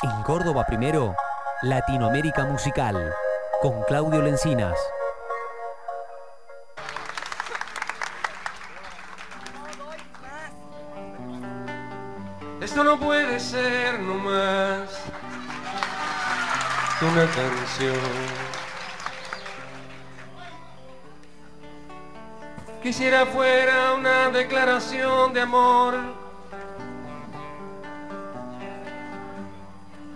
En Córdoba primero, Latinoamérica Musical, con Claudio Lencinas. Esto no puede ser nomás una canción. Quisiera fuera una declaración de amor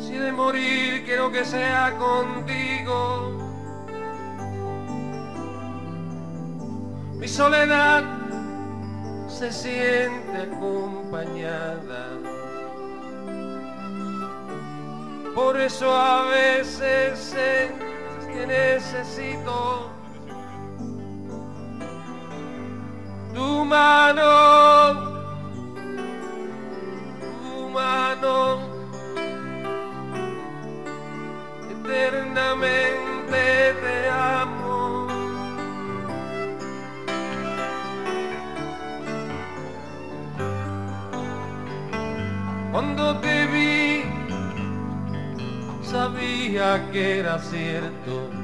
Si de morir quiero que sea contigo. Mi soledad se siente acompañada. Por eso a veces sé que necesito tu mano, tu mano, eternamente te amo. Cuando te vi, sabía que era cierto.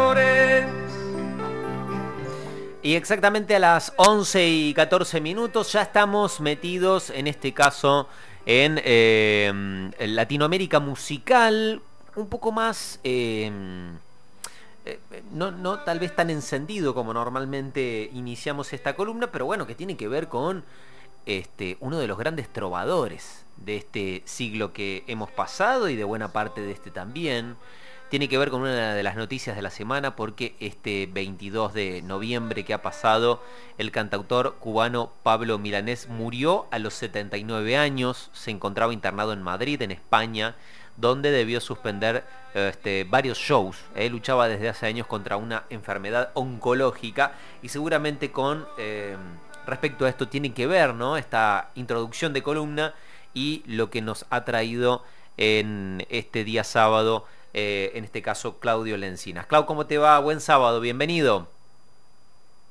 Y exactamente a las 11 y 14 minutos ya estamos metidos, en este caso, en, eh, Latinoamérica musical, un poco más... eh, eh, no, no tal vez tan encendido como normalmente iniciamos esta columna, pero bueno, que tiene que ver con este, uno de los grandes trovadores de este siglo que hemos pasado y de buena parte de este también. Tiene que ver con una de las noticias de la semana porque este 22 de noviembre que ha pasado, el cantautor cubano Pablo Milanés murió a los 79 años, se encontraba internado en Madrid, en España, donde debió suspender este, varios shows. Él luchaba desde hace años contra una enfermedad oncológica y seguramente con eh, respecto a esto tiene que ver ¿no? esta introducción de columna y lo que nos ha traído en este día sábado, eh, en este caso Claudio Lencinas. Clau, ¿cómo te va? Buen sábado, bienvenido.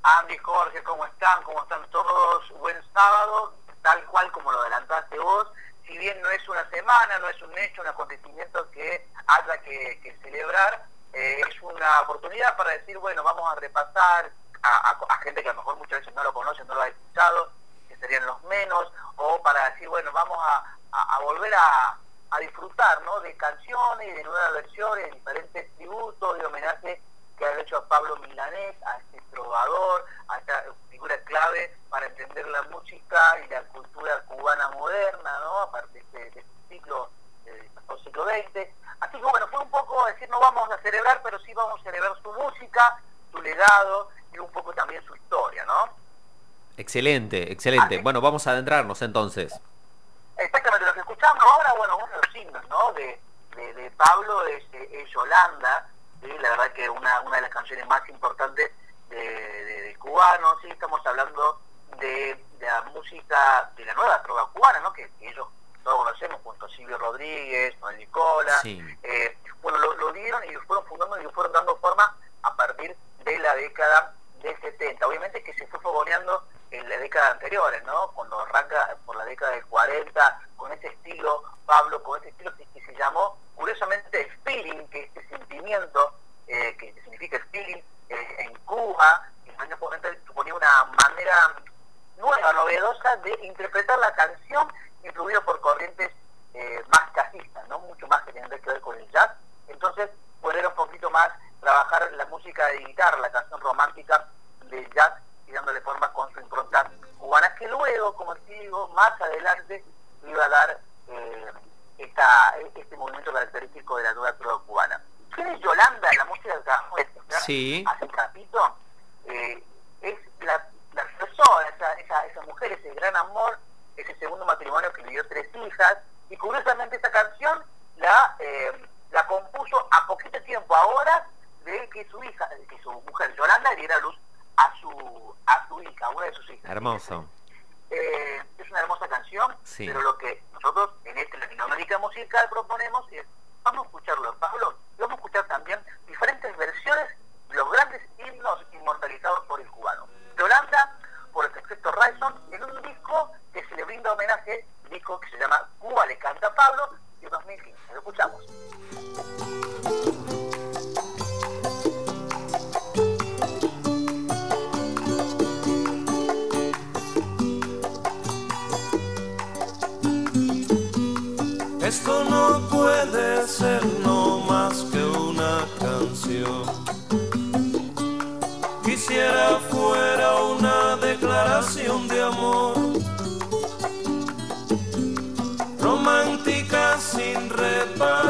Andy, Jorge, ¿cómo están? ¿Cómo están todos? Buen sábado, tal cual como lo adelantaste vos si bien no es una semana, no es un hecho, un acontecimiento que haya que, celebrar, eh, es una oportunidad para decir, bueno, vamos a repasar a, gente que a lo mejor muchas veces no lo conoce, no lo ha escuchado, que serían los menos, o para decir, bueno, vamos a volver a, disfrutar ¿no? de canciones y de nuevas versiones, de diferentes tributos y homenajes que han hecho a Pablo Milanés, a este trovador, a esta figura clave para entender la música y la cultura cubana moderna, ¿no? Aparte de este, de este ciclo del siglo XX. Así que bueno, fue un poco decir, no vamos a celebrar, pero sí vamos a celebrar su música, su legado y un poco también su historia, ¿no? Excelente, excelente. Así. Bueno, vamos a adentrarnos entonces. Exactamente, lo que escuchamos ahora, bueno, uno de los himnos, ¿no? De, de, de Pablo es, es Yolanda, ¿sí? la verdad que una, una de las canciones más importantes de, de, de cubanos, sí, estamos hablando de, de, la música, de la nueva trova cubana, ¿no? Que, que ellos todos conocemos, junto a Silvio Rodríguez, Juan Nicola, sí. eh, bueno, lo, lo, dieron y lo fueron fundando y lo fueron dando forma a partir de la década del 70. Obviamente que se fue fogoneando en la década anteriores, ¿no? Cuando arranca por la década del 40, con ese estilo, Pablo, con ese estilo que, se llamó, curiosamente, feeling, que este sentimiento, eh, que significa feeling, eh, en Cuba, en años 40 suponía una manera nueva, novedosa de interpretar la canción, influido por corrientes eh, más casistas, ¿no? Mucho más que tienen que ver con el jazz. Entonces, poder un poquito más trabajar la música de guitarra, la canción romántica del jazz y dándole forma con su impronta cubana, que luego, como te digo, más adelante iba a dar eh, esta, este movimiento característico de la nueva trova cubana. ¿Quién es Yolanda, la música que acabamos de sí. hace un ratito? Eh, es la, la persona, esa, esa, esa mujer, ese gran amor, ese segundo matrimonio que le dio tres hijas, y curiosamente esta canción la, eh, la compuso a poquito tiempo ahora de que su hija, que su mujer Yolanda diera luz a su a su hija, una de sus hijas. Hermoso. Eh, es una hermosa canción, pero lo que nosotros en este Latinoamérica musical proponemos es, vamos a escucharlo, Pablo, y vamos a escuchar también diferentes versiones de los grandes himnos inmortalizados por el cubano. Yolanda, por el sexteto Raison, en un disco que se le brinda homenaje, disco que se llama Cuba le canta Pablo, de 2015. Lo escuchamos. Esto no puede ser no más que una canción. Quisiera fuera una declaración de amor. Romántica sin reparar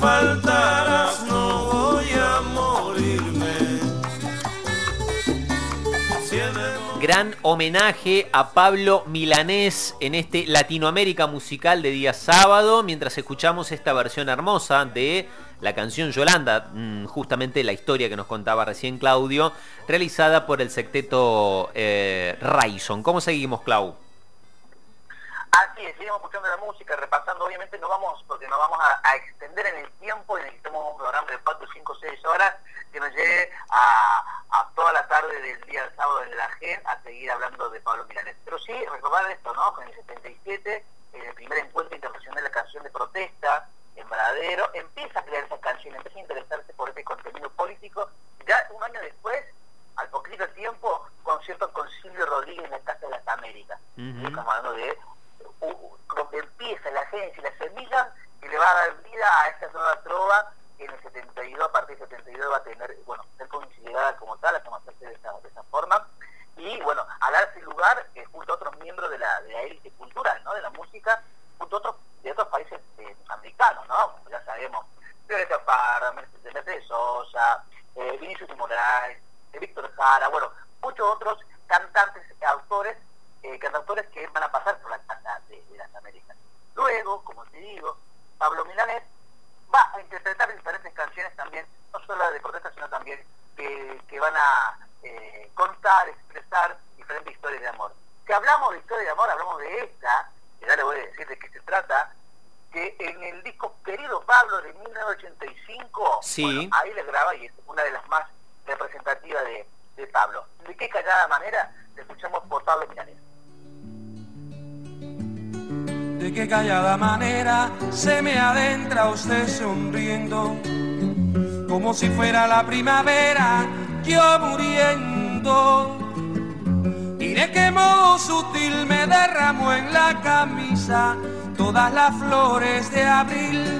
no voy a morirme. Gran homenaje a Pablo Milanés en este Latinoamérica musical de día sábado, mientras escuchamos esta versión hermosa de la canción Yolanda, mm, justamente la historia que nos contaba recién Claudio, realizada por el secteto eh, Raison. ¿Cómo seguimos, Clau? Así es, seguimos escuchando la música, repasando, obviamente no vamos, porque nos vamos a, extender en el tiempo y necesitamos un programa de 4, 5, 6 horas que nos lleve a, toda la tarde del día del sábado en la GEN a seguir hablando de Pablo Milanés. Pero sí, recordar esto, ¿no? En el 77, en el primer encuentro internacional de la canción de protesta, en Varadero, empieza a crear esa canción, empieza a interesarse por este contenido político. Ya un año después, al poquito tiempo, concierto con Silvio Rodríguez en la Casa de las Américas. Estamos hablando de donde empieza la agencia y la semilla que le va a dar vida a esta nueva trova en el 72, a partir del 72 va a tener, ser considerada como tal, a tomarse de esa, de esa forma, y bueno, a darse lugar eh, junto a otros miembros de la, de la élite cultural, ¿no? De la música, junto a otros, de otros países eh, americanos, ¿no? Como ya sabemos, Violeta Parra, Mercedes Sosa, eh, Vinicius Morales, eh, Víctor Jara, bueno, muchos otros cantantes, autores eh, cantautores que van a pasar por la casa de, las Américas. Luego, como te digo, Pablo Milanés va a interpretar diferentes canciones también, no solo de protesta, sino también que, van a eh, contar, expresar diferentes historias de amor. Si hablamos de historia de amor, hablamos de esta, que ya le voy a decir de qué se trata, que en el disco Querido Pablo de 1985, sí. ahí le graba y es una de las más representativas de, de ¿De qué callada manera? Le escuchamos por Pablo Milanés de qué callada manera se me adentra usted sonriendo. como si fuera la primavera, yo muriendo. Y de qué modo sutil me derramó en la camisa todas las flores de abril.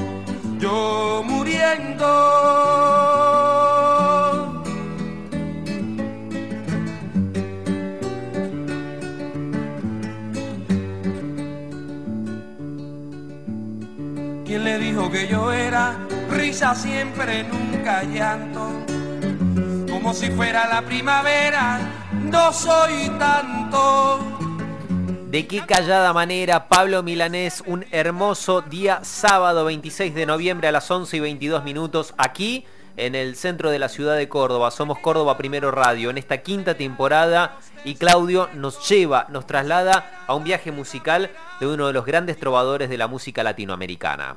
yo muriendo. ¿Quién le dijo que yo era risa siempre, nunca llanto? Como si fuera la primavera, no soy tanto. De qué callada manera, Pablo Milanés, un hermoso día sábado 26 de noviembre a las 11 y 22 minutos, aquí en el centro de la ciudad de Córdoba. Somos Córdoba Primero Radio en esta quinta temporada y Claudio nos lleva, nos traslada a un viaje musical de uno de los grandes trovadores de la música latinoamericana.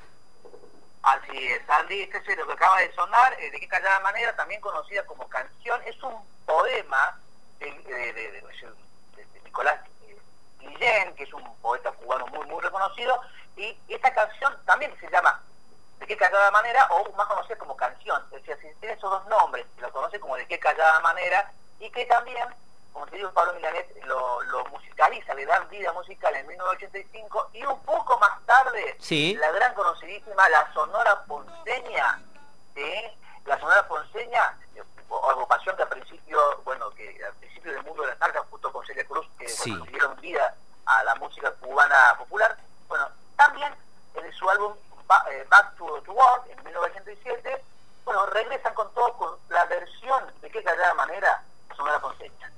Así es, Andy, este es lo que acaba de sonar, eh, de qué callada manera, también conocida como canción, es un poema de, Nicolás eh, Guillén, que es un poeta cubano muy muy reconocido, y esta canción también se llama de qué callada manera, o más conocida como canción, es decir, tiene esos dos nombres, lo conoce como de qué callada manera, y que también como te digo, Pablo Milanet lo, musicaliza, le da vida musical en 1985 y un poco más tarde la gran conocidísima La Sonora Ponceña, la Sonora Ponceña, agrupación que al principio, bueno, que al principio del mundo de la targa, justo con Celia Cruz, que dieron vida a la música cubana popular, bueno, también en su álbum eh, Back to, to Work en 1987, bueno, regresan con todo, con la versión de qué callada manera Sonora Ponceña.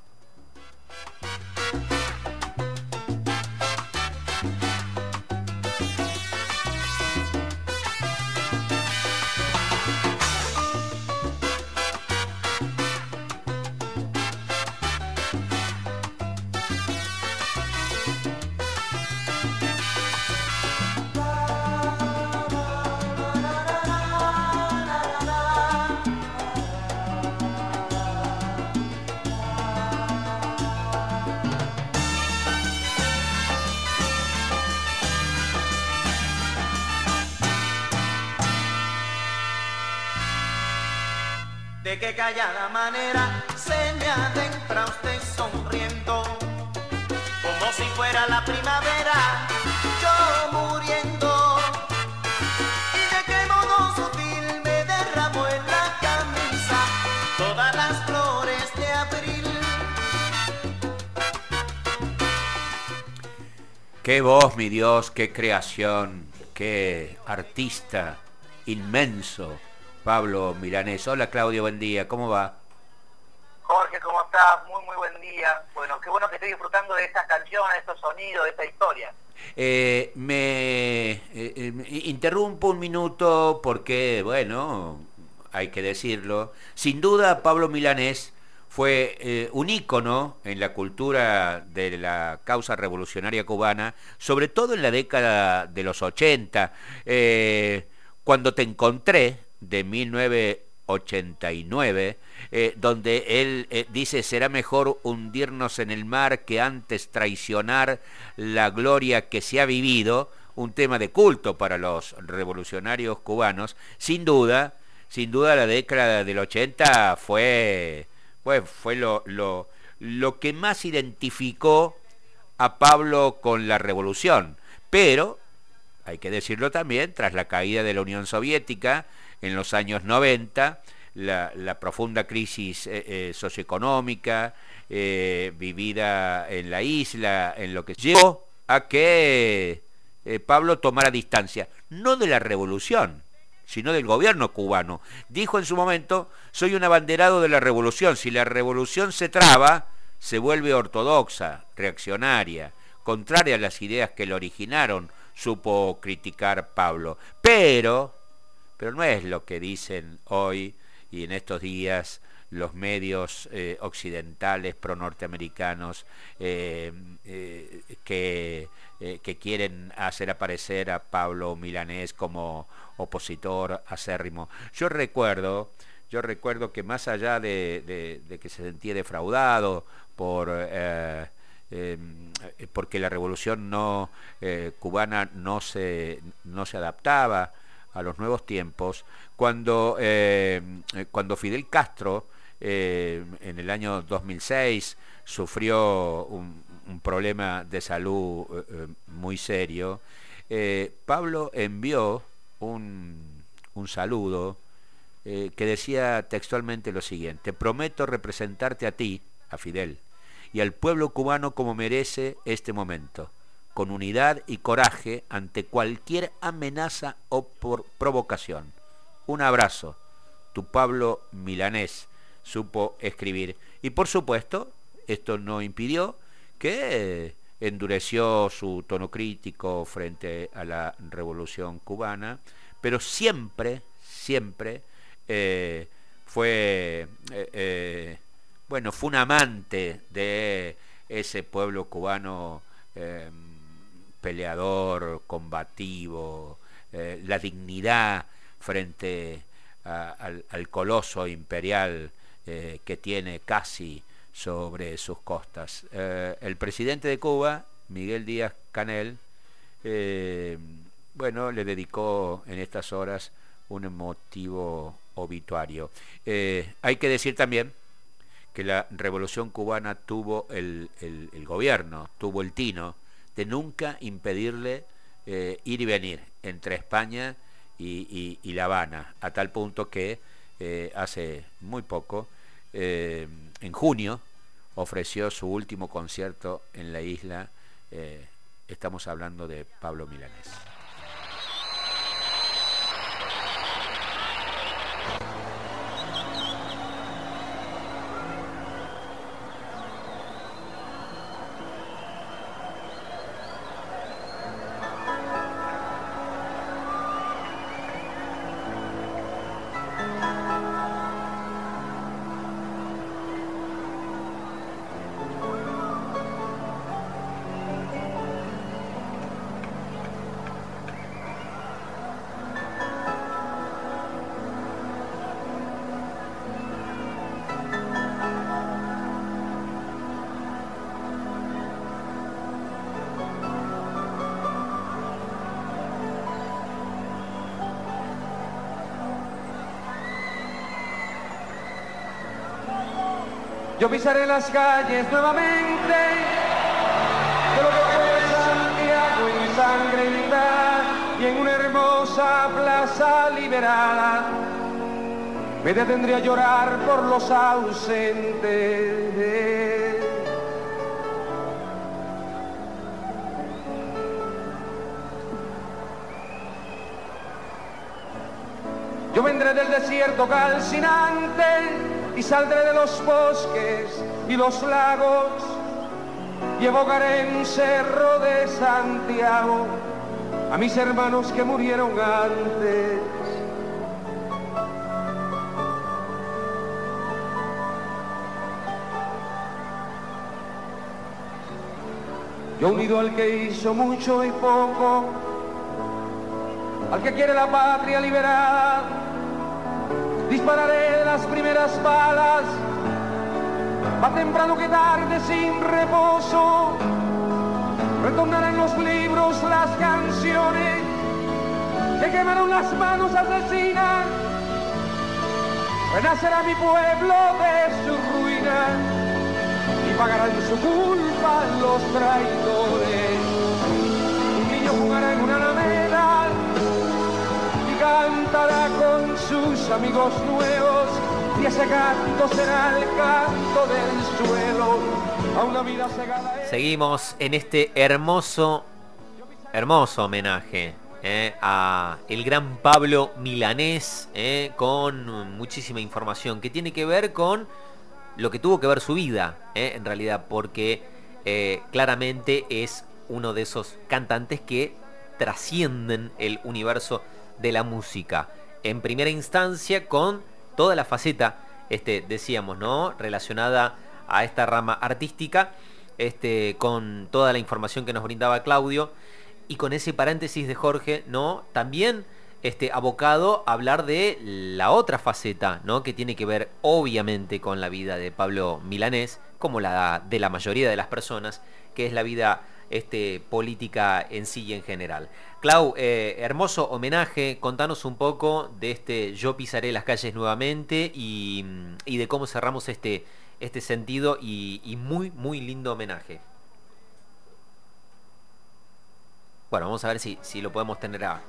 De qué callada manera se me adentra usted sonriendo, como si fuera la primavera, yo muriendo. Y de qué modo sutil me derramó en la camisa todas las flores de abril. Qué voz, mi Dios, qué creación, qué artista inmenso Pablo Milanés. Hola Claudio, buen día, ¿cómo va? Jorge, ¿cómo estás? Muy, muy buen día. Bueno, qué bueno que estoy disfrutando de estas canciones, de estos sonidos, de esta historia. Eh, me eh, eh, interrumpo un minuto porque, bueno, hay que decirlo. Sin duda, Pablo Milanés fue un ícono en la cultura de la causa revolucionaria cubana, sobre todo en la década de los 80. cuando te encontré, de 1989, eh, donde él eh, dice, será mejor hundirnos en el mar que antes traicionar la gloria que se ha vivido, un tema de culto para los revolucionarios cubanos, sin duda, sin duda la década del 80 fue, fue, fue lo, lo, lo que más identificó a Pablo con la revolución, pero hay que decirlo también, tras la caída de la Unión Soviética, en los años 90, la, profunda crisis eh, eh, socioeconómica eh, vivida en la isla, en lo que llevó a que Pablo tomara distancia, no de la revolución, sino del gobierno cubano. Dijo en su momento, soy un abanderado de la revolución, si la revolución se traba, se vuelve ortodoxa, reaccionaria, contraria a las ideas que lo originaron, supo criticar Pablo. Pero, pero no es lo que dicen hoy y en estos días los medios eh, occidentales pro-norteamericanos eh, eh, que, que, quieren hacer aparecer a Pablo Milanés como opositor acérrimo. Yo recuerdo, yo recuerdo que más allá de, que se sentía defraudado por porque la revolución no cubana no se, no se adaptaba a los nuevos tiempos, cuando, cuando Fidel Castro eh, en el año 2006 sufrió un, problema de salud eh, eh, muy serio, Pablo envió un, un saludo que decía textualmente lo siguiente, prometo representarte a ti, a Fidel, y al pueblo cubano como merece este momento, con unidad y coraje ante cualquier amenaza o provocación. Un abrazo, tu Pablo Milanés, supo escribir. Y por supuesto, esto no impidió que endureció su tono crítico frente a la revolución cubana, pero siempre, siempre eh, fue, eh, eh, bueno, fue un amante de ese pueblo cubano peleador, combativo, la dignidad frente al, coloso imperial eh, que tiene casi sobre sus costas. Eh, el presidente de Cuba, Miguel Díaz Canel, eh, bueno, le dedicó en estas horas un emotivo obituario. hay que decir también que la revolución cubana tuvo el, gobierno, tuvo el tino de nunca impedirle ir y venir entre España y, y, La Habana, a tal punto que hace muy poco eh, en junio ofreció su último concierto en la isla. Eh, estamos hablando de Pablo Milanés. Yo pisaré las calles nuevamente de lo que fue Santiago ensangrentada y en una hermosa plaza liberada me detendré a llorar por los ausentes. Yo vendré del desierto calcinante y saldré de los bosques y los lagos y evocaré en cerro de Santiago a mis hermanos que murieron antes. Yo unido al que hizo mucho y poco, al que quiere la patria liberada, dispararé las primeras balas, más temprano que tarde sin reposo, retornarán los libros las canciones. Que quemaron las manos asesinas, renacerá mi pueblo de su ruina. Y pagarán su culpa los traidores. Un niño jugará en una cantará con sus amigos nuevos y ese canto será el canto. Seguimos en este hermoso, hermoso homenaje eh, a el gran Pablo Milanés eh, con muchísima información que tiene que ver con lo que tuvo que ver su vida, eh, en realidad, porque claramente es uno de esos cantantes que trascienden el universo de la música. En primera instancia con toda la faceta, este, decíamos, ¿no? Relacionada a esta rama artística, este, con toda la información que nos brindaba Claudio y con ese paréntesis de Jorge, ¿no? También este, abocado a hablar de la otra faceta, ¿no? Que tiene que ver obviamente con la vida de Pablo Milanés, como la de la mayoría de las personas, que es la vida este, política en sí y en general. Clau, eh, hermoso homenaje, contanos un poco de este Yo pisaré las calles nuevamente y, de cómo cerramos este, este sentido y, muy, muy lindo homenaje. Bueno, vamos a ver si, si lo podemos tener a,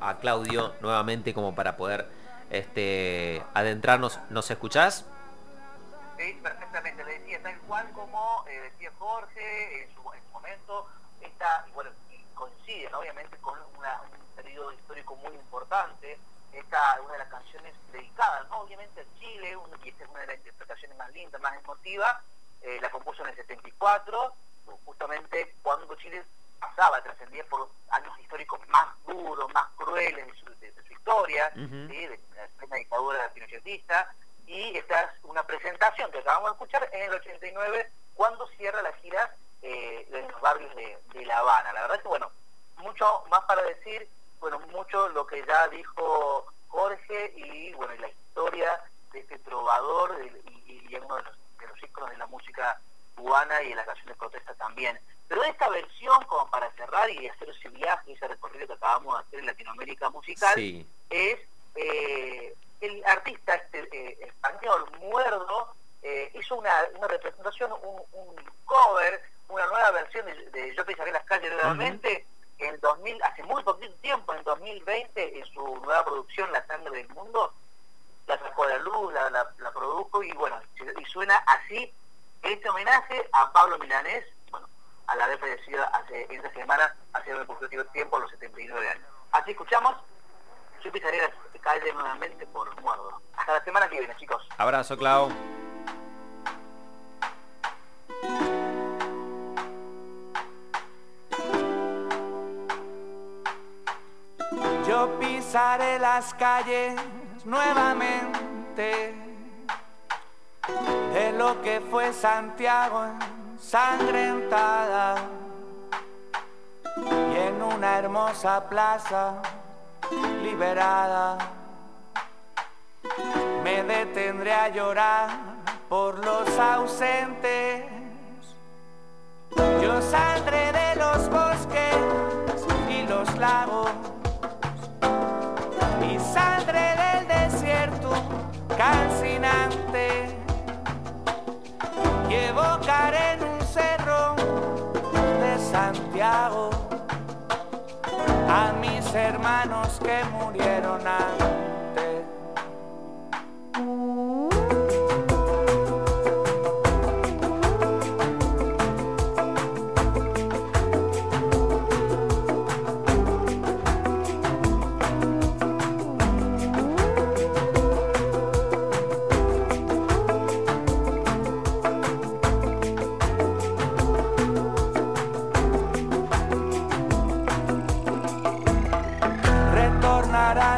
a Claudio nuevamente como para poder este, adentrarnos. ¿Nos escuchás? Sí, perfectamente. Le decía, tal cual como eh, decía Jorge su, momento, esta, bueno, coincide obviamente con un periodo histórico muy importante. Esta una de las canciones dedicadas, obviamente a Chile, y esta es una de las interpretaciones más lindas, más emotivas. Eh, la compuso en el 74, justamente cuando Chile pasaba, trascendía por años históricos más duros, más crueles de su, historia, de la dictadura pinochetista, y esta es una presentación que acabamos de escuchar en el 89 cuando cierra la gira eh, en los barrios de, La Habana. La verdad es que, bueno, mucho más para decir, bueno, mucho lo que ya dijo Jorge y, bueno, la historia de este trovador y, y, uno de los, de los íconos de la música cubana y en la canción de protesta también. Pero esta versión, como para cerrar y hacer ese viaje, ese recorrido que acabamos de hacer en Latinoamérica musical, es eh, el artista este, eh, español, Muerdo, eh, hizo una, representación, un, cover, una nueva versión de, Yo pisaré las calles nuevamente, en 2000, hace muy poquito tiempo, en 2020, en su nueva producción La sangre del mundo, la sacó a la luz, la, la produjo y bueno, y suena así este homenaje a Pablo Milanés, bueno, a la vez fallecido hace esta semana, hace muy poco tiempo, a los 79 años. Así escuchamos yo pisaré la calle nuevamente por muerdo. Hasta la semana que viene, chicos. Abrazo, Clau. Pisaré las calles nuevamente de lo que fue Santiago ensangrentada y en una hermosa plaza liberada. Me detendré a llorar por los ausentes. Yo saldré de los bosques y los lagos A mis hermanos que murieron.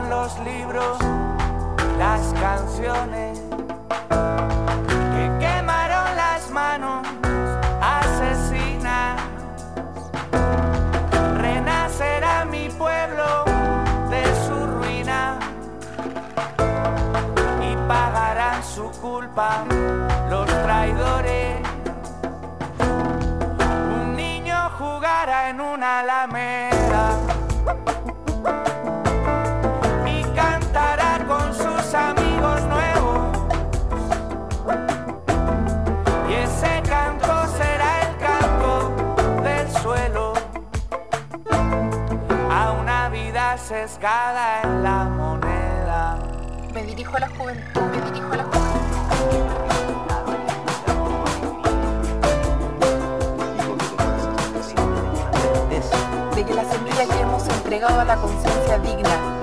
Los libros, las canciones que quemaron las manos asesinas. Renacerá mi pueblo de su ruina y pagarán su culpa los traidores. Un niño jugará en una alameda. Sesgada en la moneda. Me dirijo a la juventud, me dirijo a la juventud. De que la semilla que hemos entregado a la conciencia digna